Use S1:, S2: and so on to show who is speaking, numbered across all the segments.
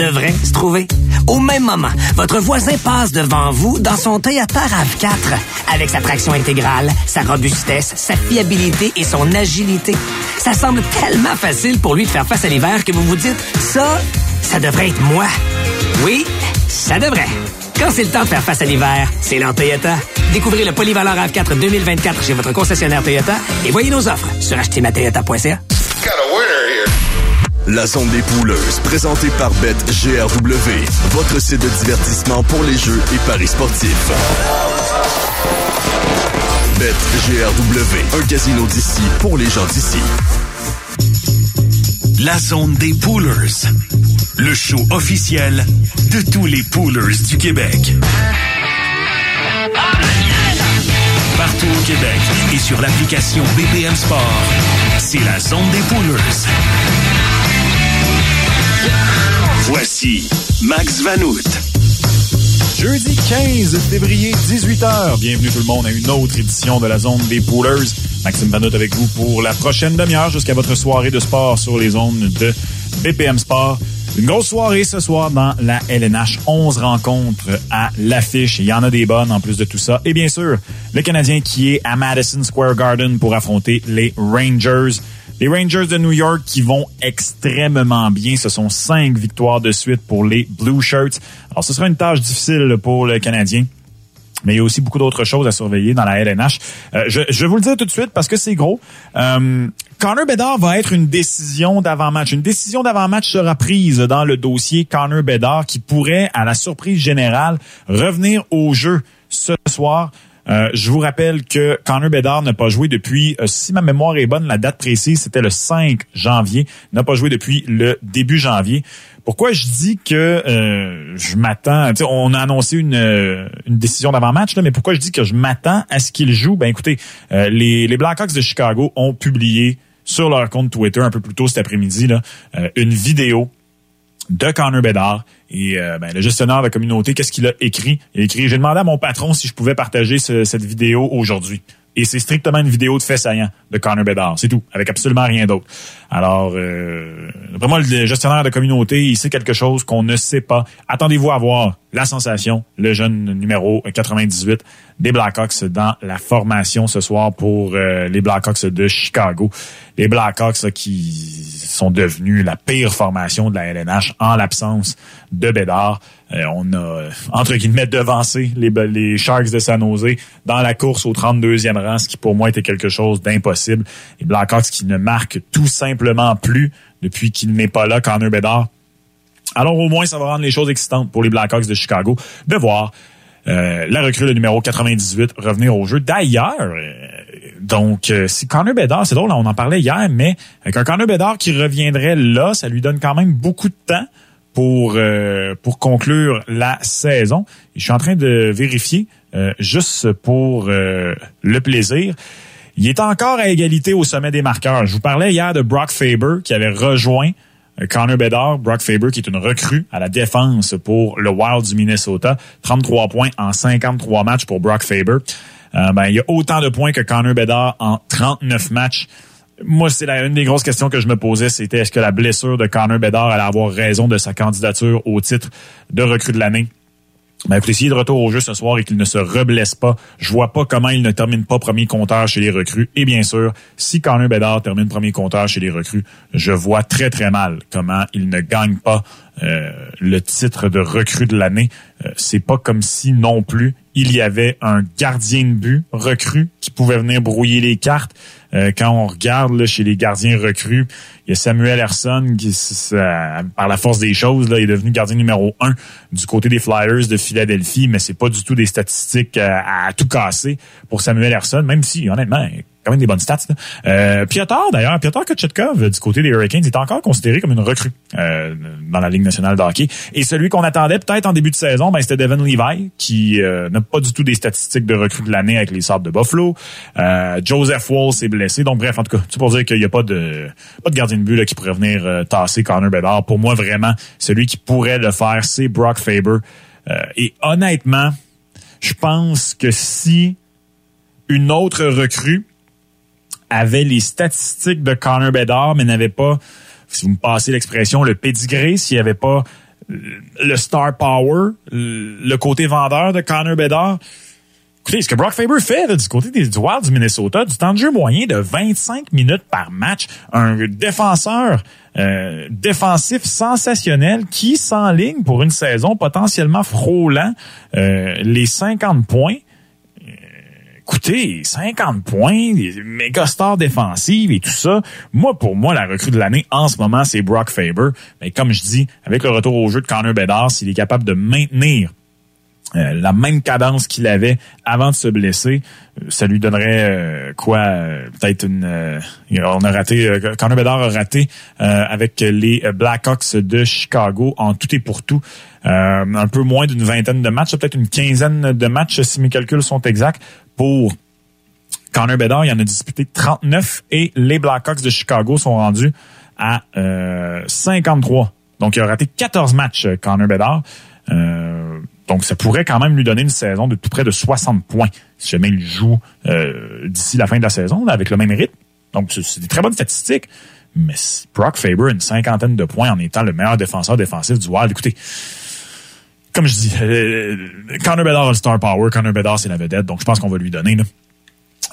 S1: devrait se trouver. Au même moment, votre voisin passe devant vous dans son Toyota RAV4 avec sa traction intégrale, sa robustesse, sa fiabilité et son agilité. Ça semble tellement facile pour lui de faire face à l'hiver que vous vous dites ça, ça devrait être moi. Oui, ça devrait. Quand c'est le temps de faire face à l'hiver, c'est l'heure Toyota. Découvrez le polyvalent RAV4 2024 chez votre concessionnaire Toyota et voyez nos offres sur htmatoyota.ca.
S2: La zone des pouleuses, présentée par BetGRW, votre site de divertissement pour les jeux et paris sportifs. BetGRW, un casino d'ici pour les gens d'ici.
S3: La zone des poolers, le show officiel de tous les poolers du Québec. Partout au Québec et sur l'application BPM Sport, c'est la zone des poolers. Voici Max Vanout.
S4: Jeudi 15 février, 18h. Bienvenue tout le monde à une autre édition de la zone des poolers. Maxime Vanout avec vous pour la prochaine demi-heure jusqu'à votre soirée de sport sur les zones de BPM Sport. Une grosse soirée ce soir dans la LNH. 11 rencontres à l'affiche. Il y en a des bonnes en plus de tout ça. Et bien sûr, le Canadien qui est à Madison Square Garden pour affronter les Rangers. Les Rangers de New York qui vont extrêmement bien. Ce sont cinq victoires de suite pour les Blue Shirts. Alors, ce sera une tâche difficile pour le Canadien. Mais il y a aussi beaucoup d'autres choses à surveiller dans la LNH. Euh, je, je, vais vous le dire tout de suite parce que c'est gros. Euh, Connor Bedard va être une décision d'avant-match. Une décision d'avant-match sera prise dans le dossier Connor Bedard qui pourrait, à la surprise générale, revenir au jeu ce soir. Euh, je vous rappelle que Connor Bedard n'a pas joué depuis, euh, si ma mémoire est bonne, la date précise, c'était le 5 janvier. N'a pas joué depuis le début janvier. Pourquoi je dis que euh, je m'attends, on a annoncé une, une décision d'avant-match, mais pourquoi je dis que je m'attends à ce qu'il joue? Ben écoutez, les, les Blackhawks de Chicago ont publié sur leur compte Twitter un peu plus tôt cet après-midi une vidéo de Connor Bedard et euh, ben, le gestionnaire de communauté, qu'est-ce qu'il a écrit? Il a écrit, j'ai demandé à mon patron si je pouvais partager cette vidéo aujourd'hui. Et c'est strictement une vidéo de fait saillant de Connor Bedard. C'est tout, avec absolument rien d'autre. Alors, euh, le gestionnaire de communauté, il sait quelque chose qu'on ne sait pas. Attendez-vous à voir la sensation, le jeune numéro 98 des Blackhawks dans la formation ce soir pour euh, les Blackhawks de Chicago. Les Blackhawks qui sont devenus la pire formation de la LNH en l'absence de Bédard. Euh, on a, entre guillemets, devancé les, Sharks de San Jose dans la course au 32e rang, ce qui pour moi était quelque chose d'impossible. Les Blackhawks qui ne marquent tout simplement plus depuis qu'il n'est pas là, Connor Bedard. Alors au moins, ça va rendre les choses excitantes pour les Blackhawks de Chicago de voir euh, la recrue de numéro 98 revenir au jeu. D'ailleurs, euh, donc si Connor Bedard, c'est drôle, on en parlait hier, mais avec un Connor Bedard qui reviendrait là, ça lui donne quand même beaucoup de temps pour euh, pour conclure la saison. je suis en train de vérifier euh, juste pour euh, le plaisir. Il est encore à égalité au sommet des marqueurs. Je vous parlais hier de Brock Faber qui avait rejoint Connor Bedard, Brock Faber qui est une recrue à la défense pour le Wild du Minnesota. 33 points en 53 matchs pour Brock Faber. ben, il y a autant de points que Connor Bedard en 39 matchs moi, c'est une des grosses questions que je me posais, c'était est-ce que la blessure de Connor Bedard allait avoir raison de sa candidature au titre de recrue de l'année? Ben, écoutez, s'il est de retour au jeu ce soir et qu'il ne se reblesse pas, je vois pas comment il ne termine pas premier compteur chez les recrues. Et bien sûr, si Connor Bedard termine premier compteur chez les recrues, je vois très très mal comment il ne gagne pas euh, le titre de recrue de l'année. Euh, c'est pas comme si non plus il y avait un gardien de but recru qui pouvait venir brouiller les cartes. Euh, quand on regarde là, chez les gardiens recrues, il y a Samuel Herson qui, par la force des choses, là, est devenu gardien numéro un du côté des Flyers de Philadelphie, mais c'est pas du tout des statistiques à, à tout casser pour Samuel Herson, même si, honnêtement, quand même des bonnes stats. Euh, Piotr, d'ailleurs, Piotr Kochetkov, du côté des Hurricanes, est encore considéré comme une recrue euh, dans la Ligue nationale de hockey. Et celui qu'on attendait peut-être en début de saison, ben, c'était Devin Levi, qui euh, n'a pas du tout des statistiques de recrue de l'année avec les Sabres de Buffalo. Euh, Joseph Wall s'est Donc, bref, en tout cas, tout pour dire qu'il n'y a pas de pas de gardien de but qui pourrait venir euh, tasser Connor Bedard. Pour moi, vraiment, celui qui pourrait le faire, c'est Brock Faber. et honnêtement, je pense que si une autre recrue avait les statistiques de Connor Bedard, mais n'avait pas, si vous me passez l'expression, le pédigré, s'il n'y avait pas le star power, le côté vendeur de Connor Bedard. Écoutez, ce que Brock Faber fait du côté des Wild du Minnesota, du temps de jeu moyen de 25 minutes par match, un défenseur euh, défensif sensationnel qui s'enligne pour une saison potentiellement frôlant euh, les 50 points écoutez, 50 points, des méga stars défensives et tout ça. Moi, pour moi, la recrue de l'année en ce moment, c'est Brock Faber. Mais comme je dis, avec le retour au jeu de Connor Bedard, s'il est capable de maintenir euh, la même cadence qu'il avait avant de se blesser, euh, ça lui donnerait euh, quoi Peut-être une. on a raté. Connor Bedard a raté avec les Blackhawks de Chicago en tout et pour tout. un peu moins d'une vingtaine de matchs, peut-être une quinzaine de matchs si mes calculs sont exacts pour Connor Bedard. Il en a disputé 39 et les Blackhawks de Chicago sont rendus à 53. Donc il a raté 14 matchs Connor Bedard. Donc, ça pourrait quand même lui donner une saison de tout près de 60 points si jamais il joue euh, d'ici la fin de la saison avec le même rythme. Donc, c'est des très bonnes statistiques. Mais Brock Faber, une cinquantaine de points en étant le meilleur défenseur défensif du Wild. Écoutez, comme je dis, euh, Connor Bedard a le star power. Connor Bedard, c'est la vedette. Donc, je pense qu'on va lui donner. Là.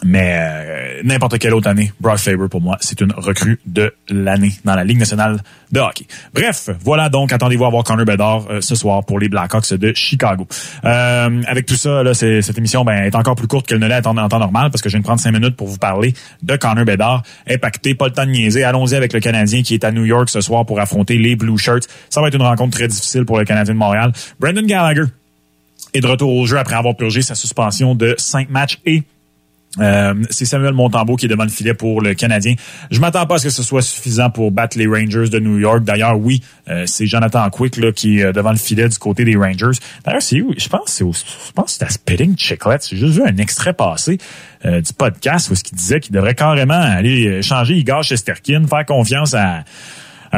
S4: Mais euh, n'importe quelle autre année, Brock Faber, pour moi, c'est une recrue de l'année dans la Ligue nationale de hockey. Bref, voilà donc, attendez-vous à voir Connor Bedard euh, ce soir pour les Blackhawks de Chicago. Euh, avec tout ça, cette émission ben, est encore plus courte qu'elle ne l'est en, temps normal parce que je viens de prendre cinq minutes pour vous parler de Connor Bedard. Impacté, pas le temps de. Allons-y avec le Canadien qui est à New York ce soir pour affronter les Blue Shirts. Ça va être une rencontre très difficile pour le Canadien de Montréal. Brendan Gallagher est de retour au jeu après avoir purgé sa suspension de cinq matchs et euh, c'est Samuel Montembeau qui est devant le filet pour le Canadien. Je m'attends pas à ce que ce soit suffisant pour battre les Rangers de New York. D'ailleurs, oui, euh, c'est Jonathan Quick là, qui est euh, devant le filet du côté des Rangers. D'ailleurs, c'est je pense c'est je pense c'est à Spitting Chiclet. J'ai juste vu un extrait passé du podcast où ce qu'il disait qu'il devrait carrément aller changer Igor Shesterkin, faire confiance à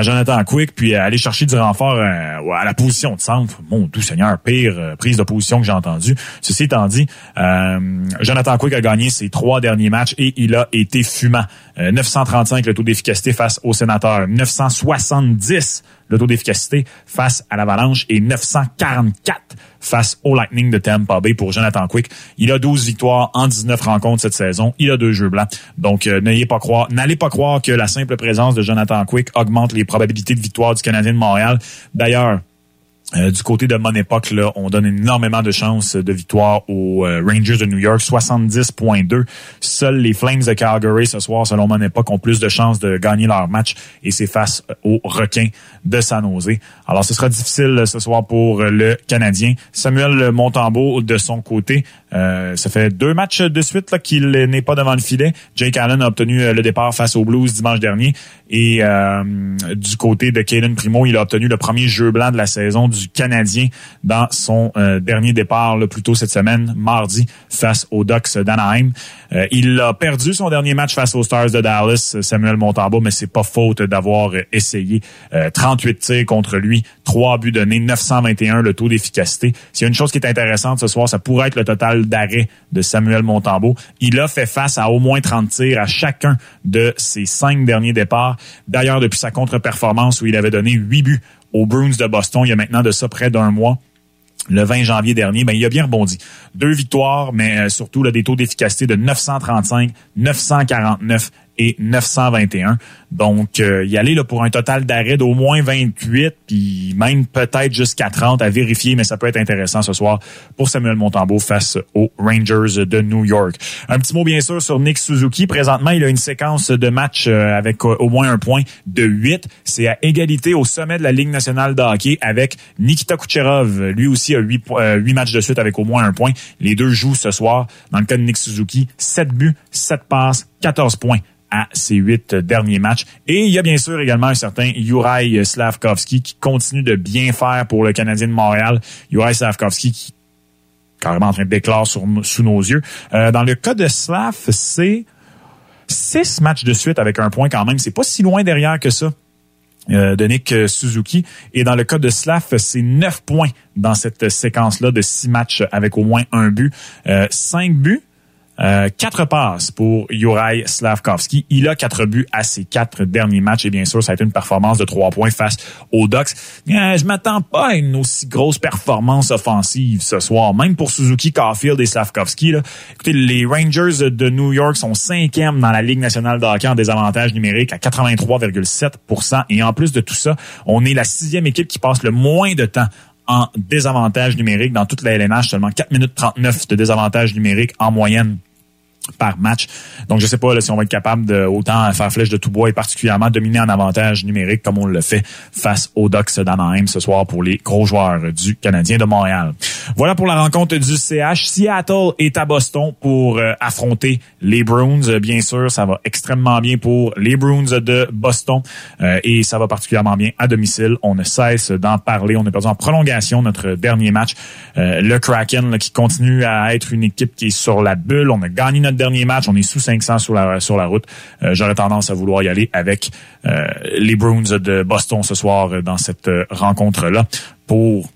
S4: Jonathan Quick, puis aller chercher du renfort euh, à la position de centre. Mon doux Seigneur, pire euh, prise de position que j'ai entendu. Ceci étant dit, euh, Jonathan Quick a gagné ses trois derniers matchs et il a été fumant. 935 le taux d'efficacité face au sénateur, 970 le taux d'efficacité face à l'Avalanche et 944 face au Lightning de Tampa Bay pour Jonathan Quick. Il a 12 victoires en 19 rencontres cette saison. Il a deux jeux blancs. Donc, euh, n'ayez pas croire, n'allez pas croire que la simple présence de Jonathan Quick augmente les probabilités de victoire du Canadien de Montréal. D'ailleurs, euh, du côté de mon époque, là, on donne énormément de chances de victoire aux euh, Rangers de New York, 70.2. Seuls les Flames de Calgary ce soir, selon mon époque, ont plus de chances de gagner leur match et c'est face aux requins de San Jose. Alors, ce sera difficile ce soir pour le Canadien. Samuel Montembeau, de son côté, euh, ça fait deux matchs de suite qu'il n'est pas devant le filet. Jake Allen a obtenu euh, le départ face aux Blues dimanche dernier. Et euh, du côté de Kaden Primo, il a obtenu le premier jeu blanc de la saison du Canadien dans son dernier départ là, plus tôt cette semaine, mardi, face aux Ducks d'Anaheim. il a perdu son dernier match face aux Stars de Dallas, Samuel Montembeau, mais c'est pas faute d'avoir essayé. 38 tirs contre lui, 3 buts donnés, 921 le taux d'efficacité. S'il y a une chose qui est intéressante ce soir, ça pourrait être le total d'arrêt de Samuel Montambeau. Il a fait face à au moins 30 tirs à chacun de ses cinq derniers départs. D'ailleurs, depuis sa contre-performance où il avait donné huit buts aux Bruins de Boston, il y a maintenant de ça près d'un mois le 20 janvier dernier, ben, il a bien rebondi. Deux victoires, mais euh, surtout des taux d'efficacité de 935, 949 et 921. Donc, euh, y aller là, pour un total d'arrêt d'au moins 28, puis même peut-être jusqu'à 30 à vérifier, mais ça peut être intéressant ce soir pour Samuel Montembeau face aux Rangers de New York. Un petit mot bien sûr sur Nick Suzuki. Présentement, il a une séquence de matchs euh, avec euh, au moins un point de 8. C'est à égalité au sommet de la Ligue nationale de hockey avec Nikita Kucherov. Lui aussi a 8, 8 matchs de suite avec au moins un point. Les deux jouent ce soir. Dans le cas de Nick Suzuki, 7 buts, 7 passes, 14 points à ses huit derniers matchs. Et il y a bien sûr également un certain Juraj Slavkovski qui continue de bien faire pour le Canadien de Montréal. Juraj Slavkovski qui est carrément en train de déclarer sous nos yeux. Euh, dans le cas de Slav, c'est six matchs de suite avec un point quand même. C'est pas si loin derrière que ça. Euh, de Nick Suzuki. Et dans le cas de Slav, c'est neuf points dans cette séquence-là de six matchs avec au moins un but. Euh, cinq buts Euh, quatre passes pour Juraj Slavkovski. Il a quatre buts à ses quatre derniers matchs et bien sûr, ça a été une performance de trois points face aux Ducks. Euh, je m'attends pas à une aussi grosse performance offensive ce soir, même pour Suzuki, Caulfield et Slavkovski. Là. Écoutez, les Rangers de New York sont cinquièmes dans la Ligue nationale de hockey en désavantage numérique à 83,7% et en plus de tout ça, on est la sixième équipe qui passe le moins de temps en désavantage numérique dans toute la LNH, seulement 4 minutes 39 de désavantage numérique en moyenne par match. Donc, je sais pas là, si on va être capable de autant faire flèche de tout bois et particulièrement dominer en avantage numérique comme on le fait face aux Ducks d'Anaheim ce soir pour les gros joueurs du Canadien de Montréal. Voilà pour la rencontre du CH. Seattle est à Boston pour euh, affronter les Bruins. Bien sûr, ça va extrêmement bien pour les Bruins de Boston euh, et ça va particulièrement bien à domicile. On ne cesse d'en parler. On est perdu en prolongation notre dernier match. Euh, le Kraken qui continue à être une équipe qui est sur la bulle. On a gagné notre dernier match. On est sous 500 sur la, sur la route. Euh, j'aurais tendance à vouloir y aller avec euh, les Bruins de Boston ce soir euh, dans cette rencontre-là pour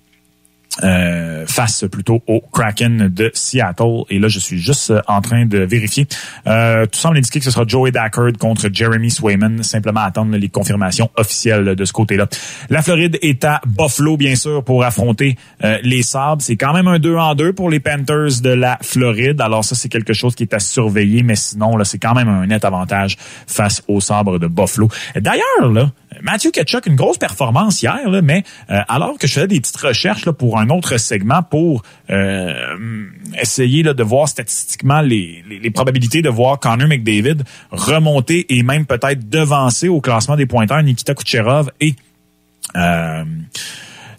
S4: euh, face plutôt au Kraken de Seattle. Et là, je suis juste euh, en train de vérifier. Euh, tout semble indiquer que ce sera Joey Dackard contre Jeremy Swayman. Simplement attendre les confirmations officielles de ce côté-là. La Floride est à Buffalo, bien sûr, pour affronter euh, les Sabres. C'est quand même un 2 en 2 pour les Panthers de la Floride. Alors ça, c'est quelque chose qui est à surveiller. Mais sinon, là, c'est quand même un net avantage face aux Sabres de Buffalo. D'ailleurs, là, Matthew Ketchuk, une grosse performance hier, mais euh, alors que je faisais des petites recherches là, pour un autre segment pour euh, essayer là, de voir statistiquement les, les, probabilités de voir Connor McDavid remonter et même peut-être devancer au classement des pointeurs Nikita Kucherov et euh,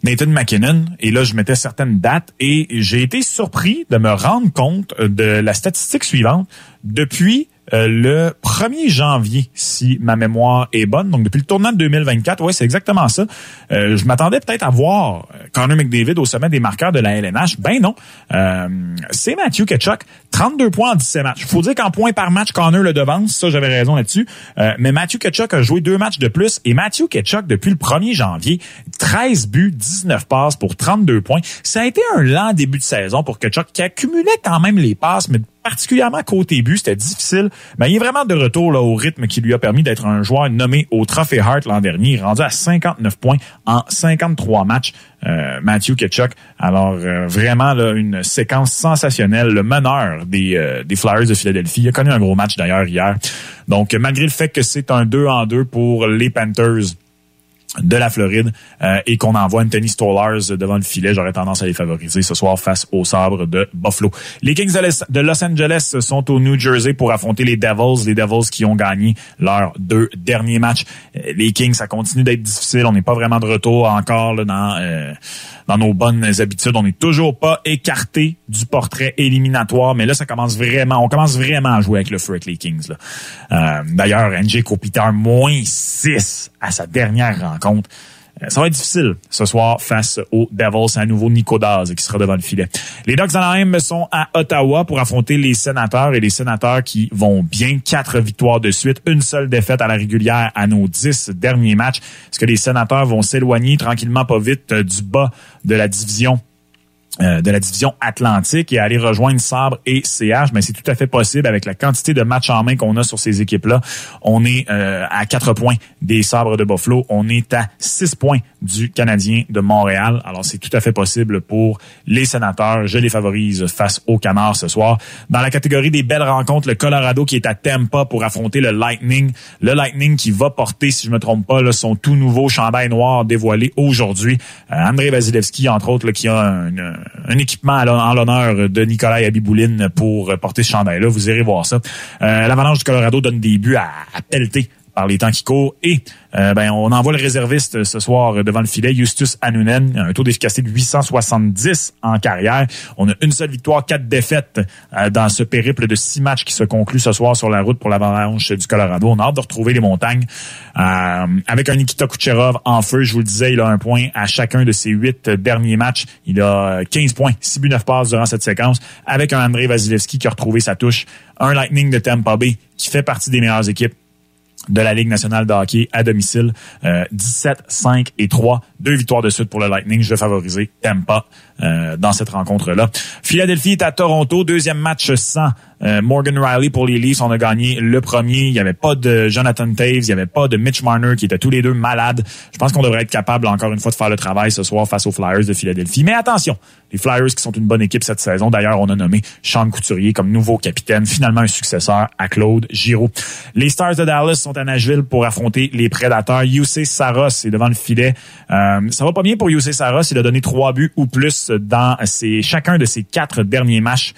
S4: Nathan McKinnon. Et là, je mettais certaines dates et j'ai été surpris de me rendre compte de la statistique suivante. Depuis euh, le 1er janvier, si ma mémoire est bonne. Donc, depuis le tournant de 2024, oui, c'est exactement ça. Euh, je m'attendais peut-être à voir euh, Connor McDavid au sommet des marqueurs de la LNH. Ben non. c'est Matthew Ketchuk, 32 points en 17 matchs. faut dire qu'en points par match, Connor le devance. Ça, j'avais raison là-dessus. mais Matthew Ketchuk a joué deux matchs de plus. Et Matthew Ketchuk, depuis le 1er janvier, 13 buts, 19 passes pour 32 points. Ça a été un lent début de saison pour Ketchuk qui accumulait quand même les passes, mais particulièrement côté but, c'était difficile. Mais il est vraiment de retour là, au rythme qui lui a permis d'être un joueur nommé au Trophée Hart l'an dernier, rendu à 59 points en 53 matchs. Euh, Matthew Ketchuk. Alors euh, vraiment là, une séquence sensationnelle. Le meneur des, euh, des Flyers de Philadelphie. Il a connu un gros match d'ailleurs hier. Donc malgré le fait que c'est un 2 en 2 pour les Panthers, de la Floride euh, et qu'on envoie Anthony Stollars devant le filet, j'aurais tendance à les favoriser ce soir face aux sabres de Buffalo. Les Kings de Los Angeles sont au New Jersey pour affronter les Devils, les Devils qui ont gagné leurs deux derniers matchs. Euh, les Kings, ça continue d'être difficile, on n'est pas vraiment de retour encore là, dans euh, dans nos bonnes habitudes. On n'est toujours pas écarté du portrait éliminatoire, mais là, ça commence vraiment, on commence vraiment à jouer avec le feu Kings. Euh, D'ailleurs, NJ Kopitar, moins 6 à sa dernière rencontre. Euh, ça va être difficile ce soir face aux Devils. à nouveau Nico Daz qui sera devant le filet. Les Ducks d'Anaheim sont à Ottawa pour affronter les sénateurs et les sénateurs qui vont bien. Quatre victoires de suite, une seule défaite à la régulière à nos dix derniers matchs. Est-ce que les sénateurs vont s'éloigner tranquillement, pas vite, euh, du bas de la division? Euh, de la division Atlantique et aller rejoindre Sabre et CH, mais c'est tout à fait possible avec la quantité de matchs en main qu'on a sur ces équipes-là. On est euh, à quatre points des Sabres de Buffalo, on est à six points du Canadien de Montréal. Alors c'est tout à fait possible pour les sénateurs. Je les favorise face aux Canards ce soir. Dans la catégorie des belles rencontres, le Colorado qui est à Tampa pour affronter le Lightning. Le Lightning qui va porter, si je me trompe pas, là, son tout nouveau chandail noir dévoilé aujourd'hui. Euh, André Vasilevski, entre autres, qui a un un équipement en l'honneur de Nicolas Abibouline pour porter ce chandail-là. Vous irez voir ça. Euh, L'Avalanche du Colorado donne des buts à, à pelleter par les temps qui courent. Et euh, ben, on envoie le réserviste ce soir devant le filet, Justus Anunen, un taux d'efficacité de 870 en carrière. On a une seule victoire, quatre défaites euh, dans ce périple de six matchs qui se conclut ce soir sur la route pour l'avalanche du Colorado. On a hâte de retrouver les montagnes. Euh, avec un Nikita Kucherov en feu, je vous le disais, il a un point à chacun de ses huit derniers matchs. Il a 15 points, 6 buts, 9 passes durant cette séquence. Avec un André Vasilevski qui a retrouvé sa touche. Un Lightning de Tampa Bay qui fait partie des meilleures équipes de la Ligue nationale de hockey à domicile. 17, euh, 5 et 3 Deux victoires de suite pour le Lightning. Je vais favoriser Tampa euh, dans cette rencontre-là. Philadelphie est à Toronto. Deuxième match sans euh, Morgan Riley pour les Leafs. On a gagné le premier. Il n'y avait pas de Jonathan Taves. Il n'y avait pas de Mitch Marner qui étaient tous les deux malades. Je pense qu'on devrait être capable encore une fois de faire le travail ce soir face aux Flyers de Philadelphie. Mais attention, les Flyers qui sont une bonne équipe cette saison. D'ailleurs, on a nommé Sean Couturier comme nouveau capitaine, finalement un successeur à Claude Giroux. Les Stars de Dallas sont à Nashville pour affronter les Prédateurs. UC Saros est devant le filet. Euh, ça va pas bien pour UC Saros. Il a donné trois buts ou plus dans ses, chacun de ses quatre derniers matchs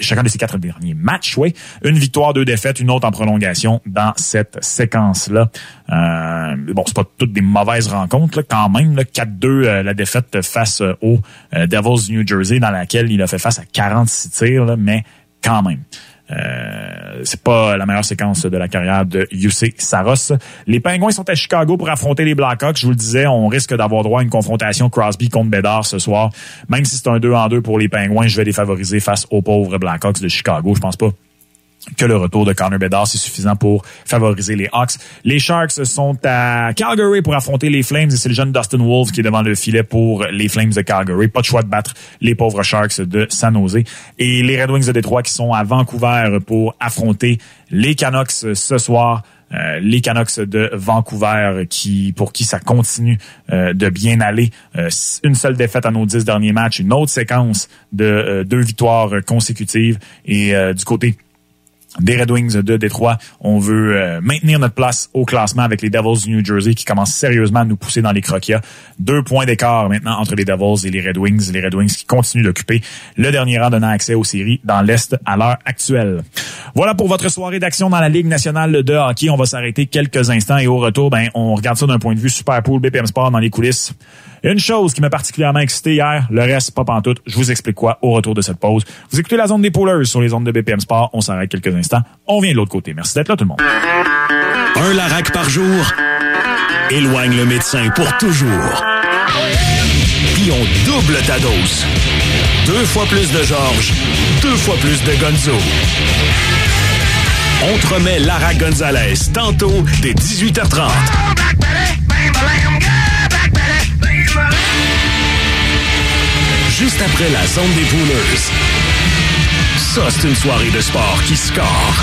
S4: chacun de ces quatre derniers matchs, oui. Une victoire, deux défaites, une autre en prolongation dans cette séquence-là. Euh, bon, c'est pas toutes des mauvaises rencontres, quand même. 4-2, euh, la défaite face euh, aux euh, Devils New Jersey, dans laquelle il a fait face à 46 tirs, mais quand même. Euh, c'est pas la meilleure séquence de la carrière de UC Saros. Les Pingouins sont à Chicago pour affronter les Blackhawks. Je vous le disais, on risque d'avoir droit à une confrontation Crosby contre Bedard ce soir. Même si c'est un 2 en 2 pour les Pingouins, je vais les favoriser face aux pauvres Blackhawks de Chicago. Je pense pas que le retour de Connor Bedard, c'est suffisant pour favoriser les Hawks. Les Sharks sont à Calgary pour affronter les Flames et c'est le jeune Dustin Wolves qui est devant le filet pour les Flames de Calgary. Pas de choix de battre les pauvres Sharks de San Jose. Et les Red Wings de Détroit qui sont à Vancouver pour affronter les Canucks ce soir. Euh, les Canucks de Vancouver qui pour qui ça continue euh, de bien aller. Euh, une seule défaite à nos dix derniers matchs, une autre séquence de deux victoires consécutives. Et du côté des Red Wings de Détroit. On veut euh, maintenir notre place au classement avec les Devils du New Jersey qui commencent sérieusement à nous pousser dans les croquis. Deux points d'écart maintenant entre les Devils et les Red Wings. Les Red Wings qui continuent d'occuper le dernier rang donnant accès aux séries dans l'Est à l'heure actuelle. Voilà pour votre soirée d'action dans la Ligue nationale de hockey. On va s'arrêter quelques instants et au retour, ben, on regarde ça d'un point de vue super pool BPM Sport dans les coulisses. Une chose qui m'a particulièrement excité hier, le reste, pas pantoute. Je vous explique quoi au retour de cette pause. Vous écoutez la zone des poolers sur les ondes de BPM Sport. On s'arrête quelques instants. On vient de l'autre côté. Merci d'être là, tout le monde.
S3: Un Larac par jour éloigne le médecin pour toujours. Puis on double ta dose. Deux fois plus de Georges, deux fois plus de Gonzo. On te remet Lara Gonzalez tantôt dès 18h30. Juste après la zone des pouleuses. Ça, c'est une soirée de sport qui score.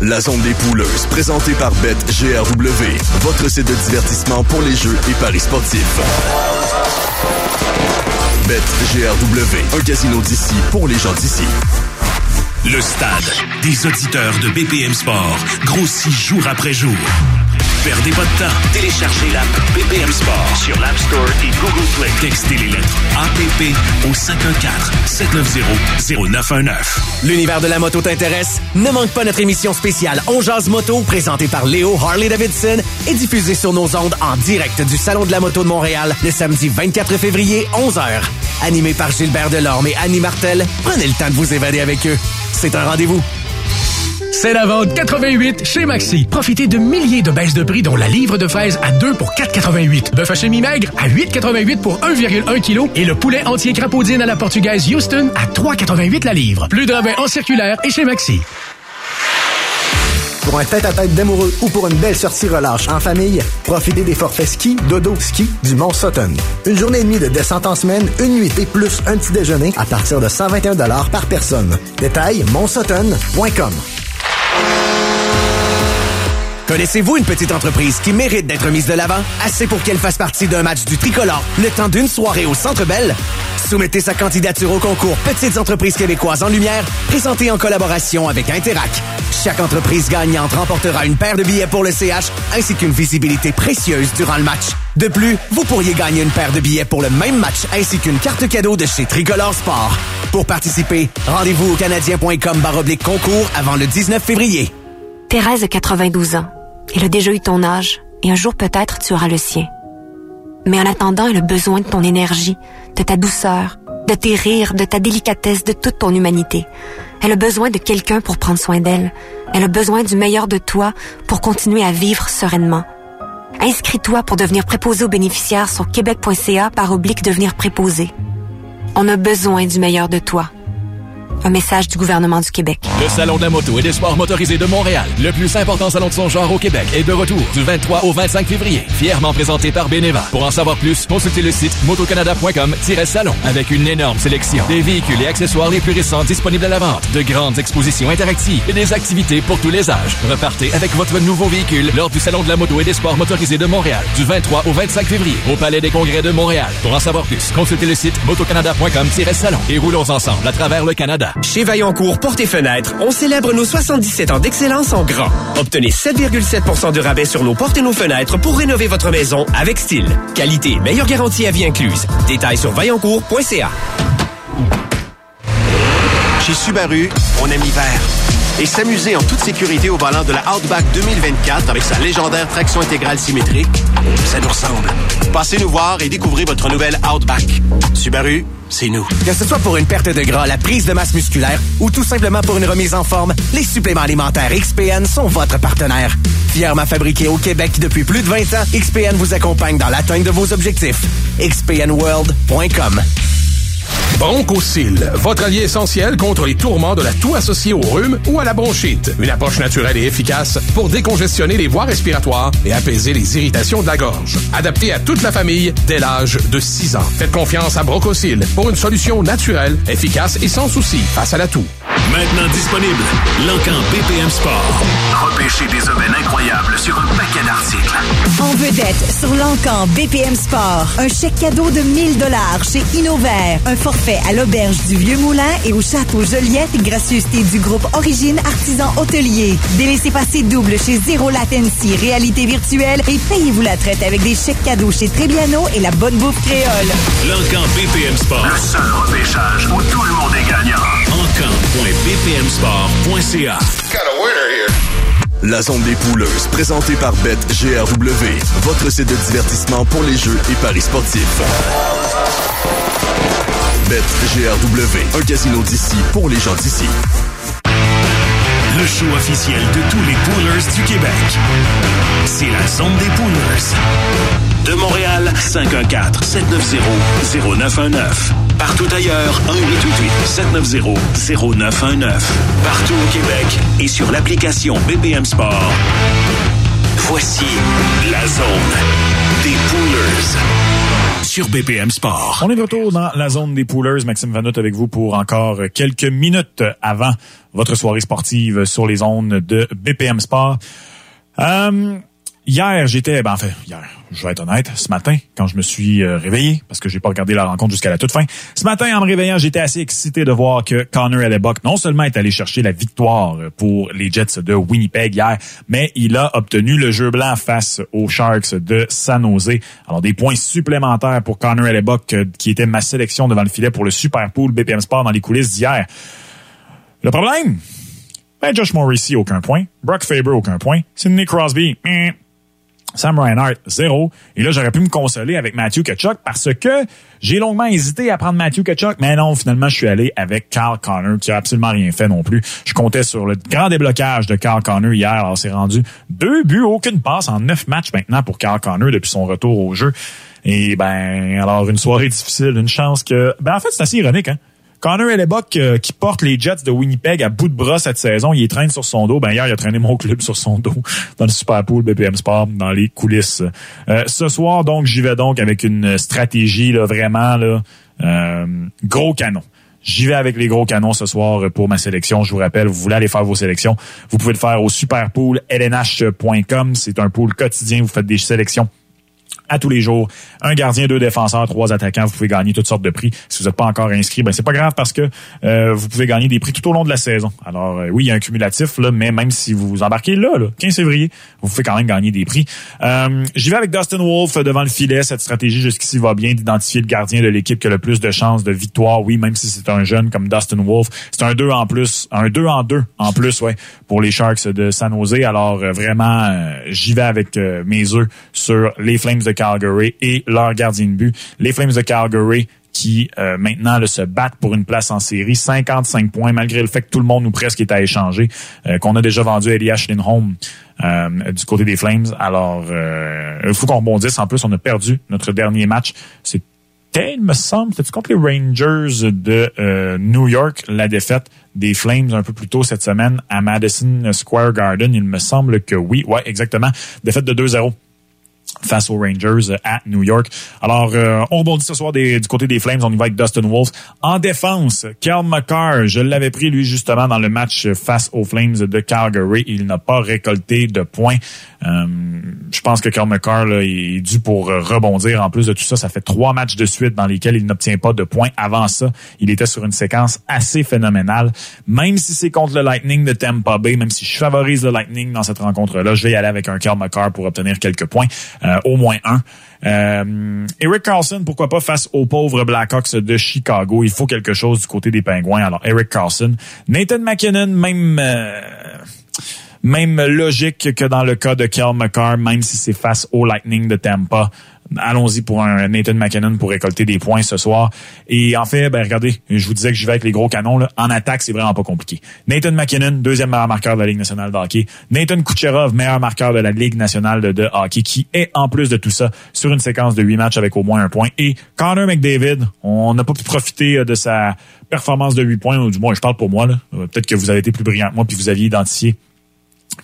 S2: La zone des pouleuses, présentée par BetGRW, votre site de divertissement pour les jeux et paris sportifs. BetGRW, un casino d'ici pour les gens d'ici.
S3: Le stade des auditeurs de BPM Sport grossit jour après jour. Perdez pas de temps. Téléchargez l'app BPM Sport sur l'App Store et Google Play. Textez les lettres APP au 514-790-0919.
S5: L'univers de la moto t'intéresse? Ne manque pas notre émission spéciale On Jazz Moto, présentée par Léo Harley-Davidson et diffusée sur nos ondes en direct du Salon de la Moto de Montréal le samedi 24 février, 11h. Animé par Gilbert Delorme et Annie Martel, prenez le temps de vous évader avec eux. C'est un rendez-vous.
S6: C'est la vente 88 chez Maxi. Profitez de milliers de baisses de prix, dont la livre de fraise à 2 pour 4,88. Bœuf haché mi-maigre à 8,88 pour 1,1 kg. Et le poulet entier crapaudine à la portugaise Houston à 3,88 la livre. Plus de rabais en circulaire et chez Maxi.
S7: Pour un tête-à-tête d'amoureux ou pour une belle sortie relâche en famille, profitez des forfaits ski, dodo, ski du Mont Sutton. Une journée et demie de descente en semaine, une nuit et plus un petit déjeuner à partir de 121 par personne. Détail, montsutton.com.
S5: Connaissez-vous une petite entreprise qui mérite d'être mise de l'avant? Assez pour qu'elle fasse partie d'un match du tricolore le temps d'une soirée au Centre Bell? Soumettez sa candidature au concours Petites entreprises québécoises en lumière, présenté en collaboration avec Interac. Chaque entreprise gagnante remportera une paire de billets pour le CH ainsi qu'une visibilité précieuse durant le match. De plus, vous pourriez gagner une paire de billets pour le même match ainsi qu'une carte cadeau de chez Tricolore Sport. Pour participer, rendez-vous au canadien.com baroblique concours avant le 19 février.
S8: Thérèse a 92 ans. Elle a déjà eu ton âge et un jour peut-être tu auras le sien. Mais en attendant, elle a besoin de ton énergie, de ta douceur, de tes rires, de ta délicatesse, de toute ton humanité. Elle a besoin de quelqu'un pour prendre soin d'elle. Elle a besoin du meilleur de toi pour continuer à vivre sereinement. Inscris-toi pour devenir préposé aux bénéficiaires sur québec.ca par oblique devenir préposé. On a besoin du meilleur de toi. Un message du gouvernement du Québec.
S9: Le Salon de la moto et des sports motorisés de Montréal, le plus important salon de son genre au Québec, est de retour du 23 au 25 février. Fièrement présenté par Beneva. Pour en savoir plus, consultez le site motocanada.com-salon avec une énorme sélection des véhicules et accessoires les plus récents disponibles à la vente, de grandes expositions interactives et des activités pour tous les âges. Repartez avec votre nouveau véhicule lors du Salon de la moto et des sports motorisés de Montréal du 23 au 25 février au Palais des Congrès de Montréal. Pour en savoir plus, consultez le site motocanada.com-salon et roulons ensemble à travers le Canada.
S10: Chez Vaillancourt Porte et Fenêtres, on célèbre nos 77 ans d'excellence en grand. Obtenez 7,7% de rabais sur nos portes et nos fenêtres pour rénover votre maison avec style. Qualité, meilleure garantie à vie incluse. Détails sur vaillancourt.ca.
S11: Chez Subaru, on aime l'hiver. Et s'amuser en toute sécurité au volant de la Outback 2024 avec sa légendaire traction intégrale symétrique, ça nous ressemble. Passez nous voir et découvrez votre nouvelle Outback. Subaru, c'est nous.
S5: Que ce soit pour une perte de gras, la prise de masse musculaire ou tout simplement pour une remise en forme, les suppléments alimentaires XPN sont votre partenaire. Fièrement fabriqués au Québec depuis plus de 20 ans, XPN vous accompagne dans l'atteinte de vos objectifs. XPNWorld.com
S12: Bronchocil, votre allié essentiel contre les tourments de la toux associée au rhume ou à la bronchite. Une approche naturelle et efficace pour décongestionner les voies respiratoires et apaiser les irritations de la gorge. Adapté à toute la famille dès l'âge de 6 ans. Faites confiance à Bronchocil pour une solution naturelle, efficace et sans souci face à la toux.
S3: Maintenant disponible, l'encan BPM Sport. Repêchez des aubaines incroyables sur un paquet d'articles.
S13: En vedette sur l'encan BPM Sport, un chèque cadeau de 1000 dollars chez Innovert, un forfait à l'auberge du Vieux Moulin et au château Joliette, gracieuseté du groupe Origine Artisan Hôtelier. Des laissez-passer double chez Zéro Latency, réalité virtuelle et payez-vous la traite avec des chèques cadeaux chez Trébiano et la bonne bouffe créole.
S3: L'encan BPM Sport. Le seul repêchage où tout le monde est Encan.bpmsport.ca.
S2: La zone des pouleuses, présentée par BetGRW, votre site de divertissement pour les jeux et paris sportifs. BetGRW, un casino d'ici pour les gens d'ici.
S3: Le show officiel de tous les poolers du Québec. C'est la zone des poolers. De Montréal, 514-790-0919. Partout ailleurs, 1-888-790-0919. Partout au Québec et sur l'application BPM Sport. Voici la zone des poolers sur BPM Sport.
S4: On est de retour dans la zone des poolers. Maxime Vanout avec vous pour encore quelques minutes avant votre soirée sportive sur les zones de BPM Sport. Euh, Hier, j'étais, ben en fait, hier, je vais être honnête, ce matin, quand je me suis euh, réveillé, parce que j'ai pas regardé la rencontre jusqu'à la toute fin, ce matin, en me réveillant, j'étais assez excité de voir que Connor Hellebuck non seulement est allé chercher la victoire pour les Jets de Winnipeg hier, mais il a obtenu le jeu blanc face aux Sharks de San Jose. Alors, des points supplémentaires pour Connor Hellebuck, euh, qui était ma sélection devant le filet pour le Super Pool BPM Sport dans les coulisses d'hier. Le problème? Ben, Josh Morrissey, aucun point. Brock Faber, aucun point. Sidney Crosby, Sam Reinhardt, zéro. Et là, j'aurais pu me consoler avec Matthew Kachuk parce que j'ai longuement hésité à prendre Matthew Kachuk, mais non, finalement, je suis allé avec Carl Connor, qui a absolument rien fait non plus. Je comptais sur le grand déblocage de Carl Connor hier. Alors, c'est rendu deux buts, aucune passe en neuf matchs maintenant pour Carl Connor depuis son retour au jeu. Et ben, alors, une soirée difficile, une chance que... Ben, en fait, c'est assez ironique, hein. Connor Hellebuck euh, qui porte les Jets de Winnipeg à bout de bras cette saison, il traîne sur son dos. Ben hier, il a traîné mon club sur son dos dans le Super Pool BPM Sport, dans les coulisses. Euh, ce soir, donc, j'y vais donc avec une stratégie là, vraiment là, euh, gros canon. J'y vais avec les gros canons ce soir pour ma sélection. Je vous rappelle, vous voulez aller faire vos sélections, vous pouvez le faire au superpool.lnh.com. C'est un pool quotidien. Vous faites des sélections à tous les jours. Un gardien, deux défenseurs, trois attaquants. Vous pouvez gagner toutes sortes de prix. Si vous n'êtes pas encore inscrit, ben c'est pas grave parce que euh, vous pouvez gagner des prix tout au long de la saison. Alors euh, oui, il y a un cumulatif là, mais même si vous embarquez là, là 15 février, vous pouvez quand même gagner des prix. Euh, J'y vais avec Dustin Wolf devant le filet. Cette stratégie jusqu'ici va bien d'identifier le gardien de l'équipe qui a le plus de chances de victoire. Oui, même si c'est un jeune comme Dustin Wolf, c'est un 2 en plus, un 2 en 2 en plus, ouais, pour les Sharks de San Jose. Alors vraiment, j'y vais avec mes œufs sur les Flames de Calgary et leur gardien de but. Les Flames de Calgary qui euh, maintenant se battent pour une place en série. 55 points, malgré le fait que tout le monde nous presque est à échanger, euh, qu'on a déjà vendu Elias Lindholm euh, du côté des Flames. Alors, il faut qu'on rebondisse. En plus, on a perdu notre dernier match. C'était, il me semble, c'était contre les Rangers de euh, New York, la défaite des Flames un peu plus tôt cette semaine à Madison Square Garden? Il me semble que oui, ouais, exactement. Défaite de 2-0 face aux Rangers à New York. Alors, euh, on rebondit ce soir du côté des Flames. On y va avec Dustin Wolf. En défense, Cal McCarr, je l'avais pris lui justement dans le match face aux Flames de Calgary. Il n'a pas récolté de points. Euh, je pense que Cal McCarr là, est dû pour rebondir. En plus de tout ça, ça fait trois matchs de suite dans lesquels il n'obtient pas de points. Avant ça, il était sur une séquence assez phénoménale. Même si c'est contre le Lightning de Tampa Bay, même si je favorise le Lightning dans cette rencontre-là, je vais y aller avec un Cal McCarr pour obtenir quelques points. Euh, au moins un. Euh, Eric Carlson, pourquoi pas face aux pauvres Blackhawks de Chicago? Il faut quelque chose du côté des Pingouins. Alors, Eric Carlson. Nathan McKinnon, même... Euh, même logique que dans le cas de Kel McCarr, même si c'est face au Lightning de Tampa. Allons-y pour un Nathan McKinnon pour récolter des points ce soir. Et en fait, ben regardez, je vous disais que je vais avec les gros canons. Là. En attaque, c'est vraiment pas compliqué. Nathan McKinnon, deuxième meilleur marqueur de la Ligue nationale de hockey. Nathan Kucherov, meilleur marqueur de la Ligue nationale de, hockey, qui est en plus de tout ça sur une séquence de huit matchs avec au moins un point. Et Connor McDavid, on n'a pas pu profiter de sa performance de huit points, ou du moins je parle pour moi. Peut-être que vous avez été plus brillant que moi puis vous aviez identifié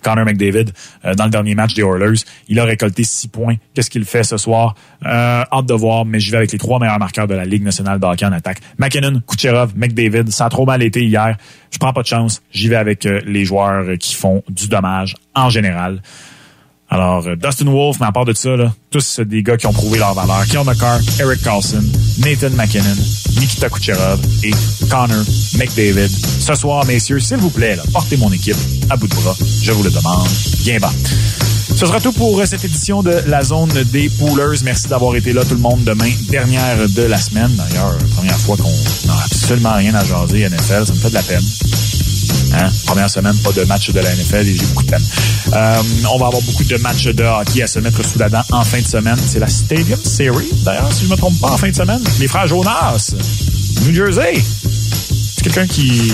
S4: Connor McDavid euh, dans le dernier match des Oilers. Il a récolté six points. Qu'est-ce qu'il fait ce soir? Euh, hâte de voir, mais je vais avec les trois meilleurs marqueurs de la Ligue nationale de hockey en attaque. McKinnon, Kucherov, McDavid. Ça a trop mal été hier. Je prends pas de chance. J'y vais avec euh, les joueurs qui font du dommage en général. Alors, euh, Dustin Wolf, mais à part de ça, tous des gars qui ont prouvé leur valeur. Kiel McCarr, Eric Carlson, Nathan McKinnon, Nikita Kucherov et Connor McDavid. Ce soir, messieurs, s'il vous plaît, portez mon équipe à bout de bras. Je vous le demande. Bien bas. Ce sera tout pour euh, cette édition de la zone des poolers. Merci d'avoir été là tout le monde demain, dernière de la semaine. D'ailleurs, première fois qu'on n'a absolument rien à jaser NFL, ça me fait de la peine. Hein? Première semaine, pas de match de la NFL et j'ai beaucoup de peine. Euh, on va avoir beaucoup de matchs de hockey à se mettre sous la dent en fin de semaine. C'est la Stadium Series, d'ailleurs, si je me trompe pas, en fin de semaine. Les frères Jonas, New Jersey quelqu'un qui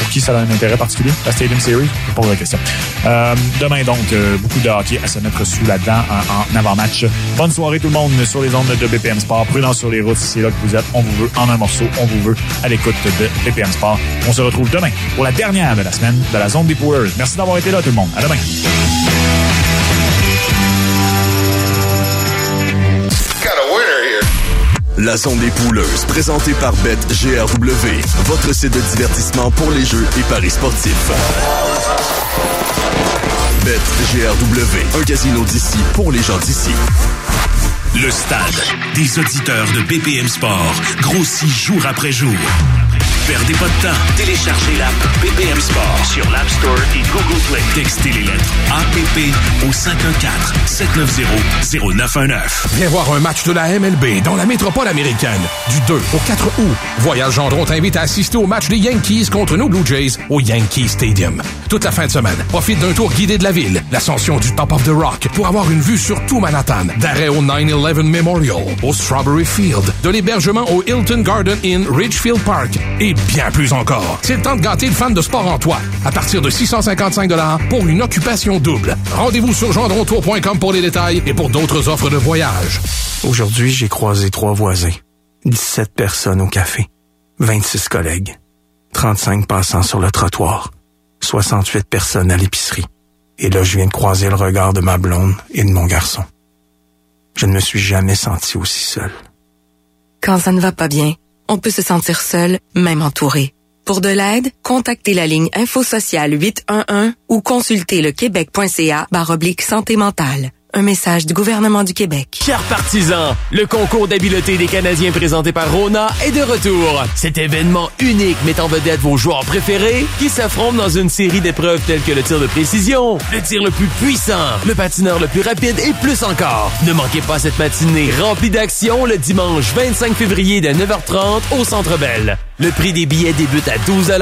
S4: pour qui ça a un intérêt particulier, la Stadium Series? Je pose la question. Euh, demain, donc, euh, beaucoup de hockey à se mettre sous la dent en, avant-match. Bonne soirée tout le monde sur les ondes de BPM Sport. Prudent sur les routes si c'est là que vous êtes. On vous veut en un morceau. On vous veut à l'écoute de BPM Sport. On se retrouve demain pour la dernière de la semaine de la zone des Poolers. Merci d'avoir été là tout le monde. À demain.
S2: La zone des présentée par BetGRW, votre site de divertissement pour les jeux et paris sportifs. BetGRW, un casino d'ici pour les gens d'ici.
S3: Le stade des auditeurs de BPM Sport grossit jour après jour. Perdez pas de temps. Téléchargez l'app BPM Sport sur l'App Store et Google Play. Textez les lettres APP au 514-790-0919.
S12: Viens voir un match de la MLB dans la métropole américaine du 2 au 4 août. Voyage Gendron t'invite à assister au match des Yankees contre nos Blue Jays au Yankee Stadium. Toute la fin de semaine, profite d'un tour guidé de la ville, l'ascension du Top of the Rock pour avoir une vue sur tout Manhattan, d'arrêt au 9-11 Memorial, au Strawberry Field, de l'hébergement au Hilton Garden Inn Ridgefield Park et bien plus encore. C'est le temps de gâter le fan de sport en toi. À partir de 655 pour une occupation double. Rendez-vous sur gendrontour.com pour les détails et pour d'autres offres de voyage.
S14: Aujourd'hui, j'ai croisé trois voisins. 17 personnes au café. 26 collègues. 35 passants sur le trottoir. 68 personnes à l'épicerie. Et là, je viens de croiser le regard de ma blonde et de mon garçon. Je ne me suis jamais senti aussi seul.
S15: Quand ça ne va pas bien, on peut se sentir seul, même entouré. Pour de l'aide, contactez la ligne Info 811 ou consultez le québec.ca santé mentale. Un message du gouvernement du Québec.
S16: Chers partisans, le concours d'habileté des Canadiens présenté par Rona est de retour. Cet événement unique met en vedette vos joueurs préférés qui s'affrontent dans une série d'épreuves telles que le tir de précision, le tir le plus puissant, le patineur le plus rapide et plus encore. Ne manquez pas cette matinée remplie d'action le dimanche 25 février dès 9h30 au Centre Bell. Le prix des billets débute à 12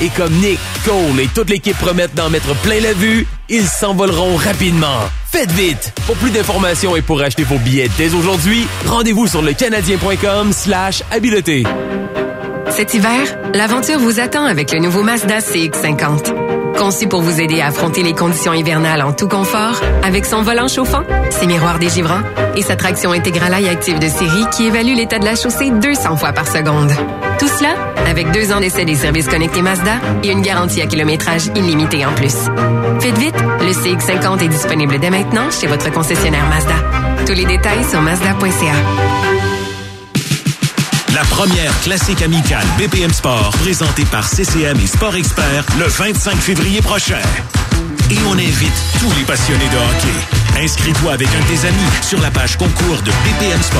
S16: et comme Nick, Cole et toute l'équipe promettent d'en mettre plein la vue, ils s'envoleront rapidement. Faites vite! Pour plus d'informations et pour acheter vos billets dès aujourd'hui, rendez-vous sur le canadien.com slash habileté.
S17: Cet hiver, l'aventure vous attend avec le nouveau Mazda CX-50.
S15: Conçu pour vous aider à affronter les conditions hivernales en tout confort, avec son volant chauffant, ses miroirs dégivrants et sa traction intégrale à active de série qui évalue l'état de la chaussée 200 fois par seconde. Tout cela avec deux ans d'essai des services connectés Mazda et une garantie à kilométrage illimité en plus. Faites vite, le CX-50 est disponible dès maintenant chez votre concessionnaire Mazda. Tous les détails sur mazda.ca.
S3: La première classique amicale BPM Sport présentée par CCM et Sport Expert le 25 février prochain. Et on invite tous les passionnés de hockey. Inscris-toi avec un de tes amis sur la page concours de BPM Sport.